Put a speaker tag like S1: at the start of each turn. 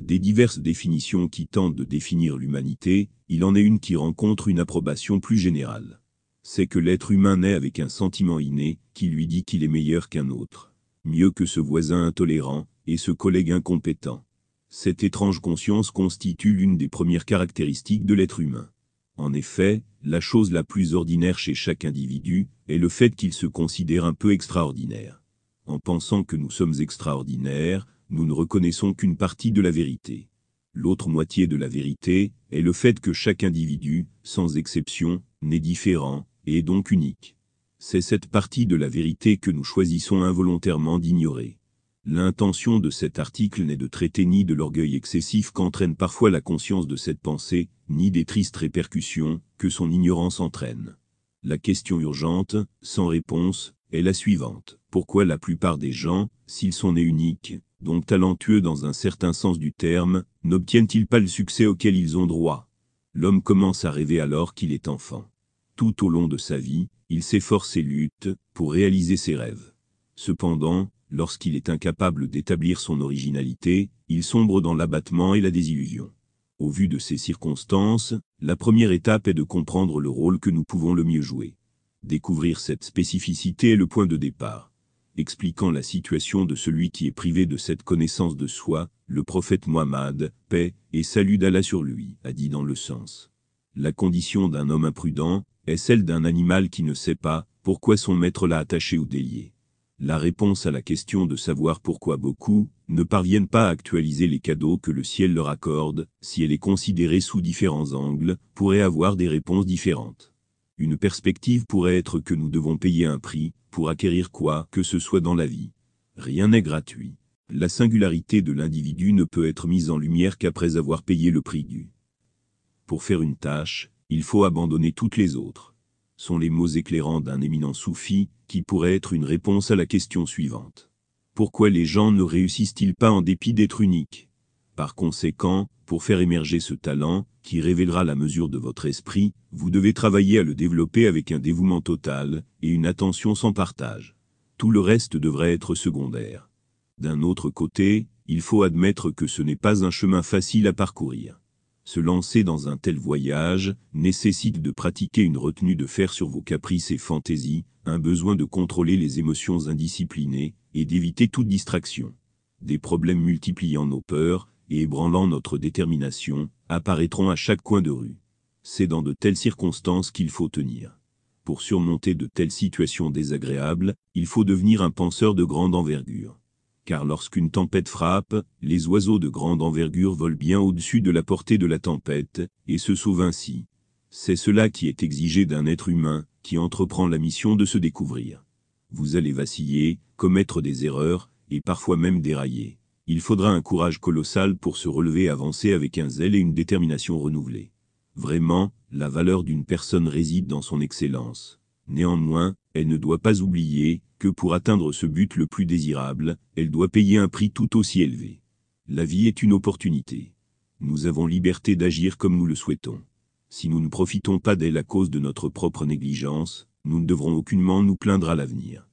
S1: Des diverses définitions qui tentent de définir l'humanité, il en est une qui rencontre une approbation plus générale. C'est que l'être humain naît avec un sentiment inné, qui lui dit qu'il est meilleur qu'un autre, mieux que ce voisin intolérant, et ce collègue incompétent. Cette étrange conscience constitue l'une des premières caractéristiques de l'être humain. En effet, la chose la plus ordinaire chez chaque individu est le fait qu'il se considère un peu extraordinaire. En pensant que nous sommes extraordinaires, nous ne reconnaissons qu'une partie de la vérité. L'autre moitié de la vérité est le fait que chaque individu, sans exception, n'est différent, et est donc unique. C'est cette partie de la vérité que nous choisissons involontairement d'ignorer. L'intention de cet article n'est de traiter ni de l'orgueil excessif qu'entraîne parfois la conscience de cette pensée, ni des tristes répercussions que son ignorance entraîne. La question urgente, sans réponse, est la suivante. Pourquoi la plupart des gens, s'ils sont nés uniques, donc talentueux dans un certain sens du terme, n'obtiennent-ils pas le succès auquel ils ont droit? L'homme commence à rêver alors qu'il est enfant. Tout au long de sa vie, il s'efforce et lutte pour réaliser ses rêves. Cependant, lorsqu'il est incapable d'établir son originalité, il sombre dans l'abattement et la désillusion. Au vu de ces circonstances, la première étape est de comprendre le rôle que nous pouvons le mieux jouer. Découvrir cette spécificité est le point de départ. Expliquant la situation de celui qui est privé de cette connaissance de soi, le prophète Mohammed, paix et salut d'Allah sur lui, a dit dans le sens. La condition d'un homme imprudent est celle d'un animal qui ne sait pas pourquoi son maître l'a attaché ou délié la réponse à la question de savoir pourquoi beaucoup ne parviennent pas à actualiser les cadeaux que le ciel leur accorde, si elle est considérée sous différents angles, pourrait avoir des réponses différentes. Une perspective pourrait être que nous devons payer un prix pour acquérir quoi que ce soit dans la vie. Rien n'est gratuit. La singularité de l'individu ne peut être mise en lumière qu'après avoir payé le prix dû. Pour faire une tâche, il faut abandonner toutes les autres sont les mots éclairants d'un éminent soufi, qui pourrait être une réponse à la question suivante. Pourquoi les gens ne réussissent-ils pas en dépit d'être uniques? Par conséquent, pour faire émerger ce talent, qui révélera la mesure de votre esprit, vous devez travailler à le développer avec un dévouement total, et une attention sans partage. Tout le reste devrait être secondaire. D'un autre côté, il faut admettre que ce n'est pas un chemin facile à parcourir. Se lancer dans un tel voyage nécessite de pratiquer une retenue de fer sur vos caprices et fantaisies, un besoin de contrôler les émotions indisciplinées et d'éviter toute distraction. Des problèmes multipliant nos peurs et ébranlant notre détermination apparaîtront à chaque coin de rue. C'est dans de telles circonstances qu'il faut tenir. Pour surmonter de telles situations désagréables, il faut devenir un penseur de grande envergure car lorsqu'une tempête frappe, les oiseaux de grande envergure volent bien au-dessus de la portée de la tempête, et se sauvent ainsi. C'est cela qui est exigé d'un être humain, qui entreprend la mission de se découvrir. Vous allez vaciller, commettre des erreurs, et parfois même dérailler. Il faudra un courage colossal pour se relever et avancer avec un zèle et une détermination renouvelée. Vraiment, la valeur d'une personne réside dans son excellence. Néanmoins, elle ne doit pas oublier que pour atteindre ce but le plus désirable, elle doit payer un prix tout aussi élevé. La vie est une opportunité. Nous avons liberté d'agir comme nous le souhaitons. Si nous ne profitons pas d'elle à cause de notre propre négligence, nous ne devrons aucunement nous plaindre à l'avenir.